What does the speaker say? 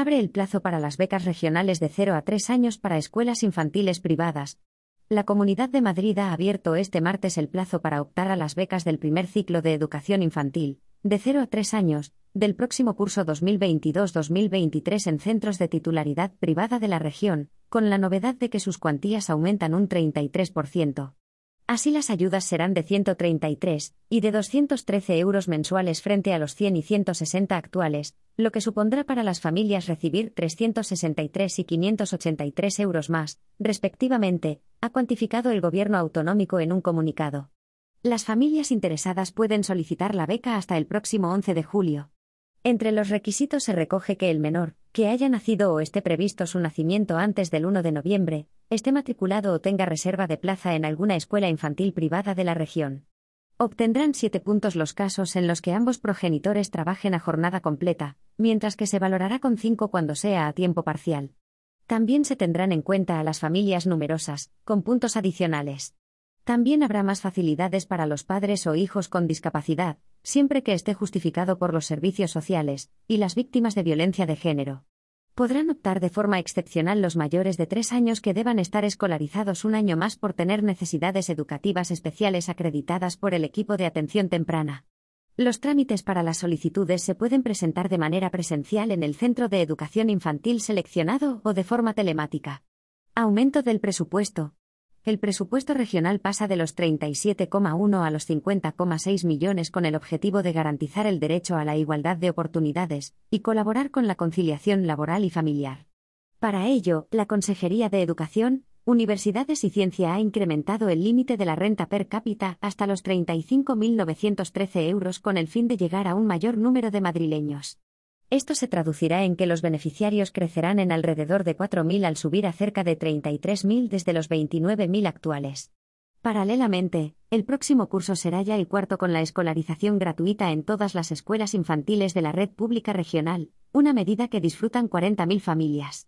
Abre el plazo para las becas regionales de 0 a 3 años para escuelas infantiles privadas. La Comunidad de Madrid ha abierto este martes el plazo para optar a las becas del primer ciclo de educación infantil, de 0 a 3 años, del próximo curso 2022-2023 en centros de titularidad privada de la región, con la novedad de que sus cuantías aumentan un 33%. Así las ayudas serán de 133 y de 213 euros mensuales frente a los 100 y 160 actuales, lo que supondrá para las familias recibir 363 y 583 euros más, respectivamente, ha cuantificado el Gobierno autonómico en un comunicado. Las familias interesadas pueden solicitar la beca hasta el próximo 11 de julio. Entre los requisitos se recoge que el menor, que haya nacido o esté previsto su nacimiento antes del 1 de noviembre, esté matriculado o tenga reserva de plaza en alguna escuela infantil privada de la región. Obtendrán siete puntos los casos en los que ambos progenitores trabajen a jornada completa, mientras que se valorará con cinco cuando sea a tiempo parcial. También se tendrán en cuenta a las familias numerosas, con puntos adicionales. También habrá más facilidades para los padres o hijos con discapacidad, siempre que esté justificado por los servicios sociales y las víctimas de violencia de género. Podrán optar de forma excepcional los mayores de tres años que deban estar escolarizados un año más por tener necesidades educativas especiales acreditadas por el equipo de atención temprana. Los trámites para las solicitudes se pueden presentar de manera presencial en el centro de educación infantil seleccionado o de forma telemática. Aumento del presupuesto el presupuesto regional pasa de los 37,1 a los 50,6 millones con el objetivo de garantizar el derecho a la igualdad de oportunidades y colaborar con la conciliación laboral y familiar. Para ello, la Consejería de Educación, Universidades y Ciencia ha incrementado el límite de la renta per cápita hasta los 35.913 euros con el fin de llegar a un mayor número de madrileños. Esto se traducirá en que los beneficiarios crecerán en alrededor de 4.000 al subir a cerca de 33.000 desde los 29.000 actuales. Paralelamente, el próximo curso será ya el cuarto con la escolarización gratuita en todas las escuelas infantiles de la red pública regional, una medida que disfrutan 40.000 familias.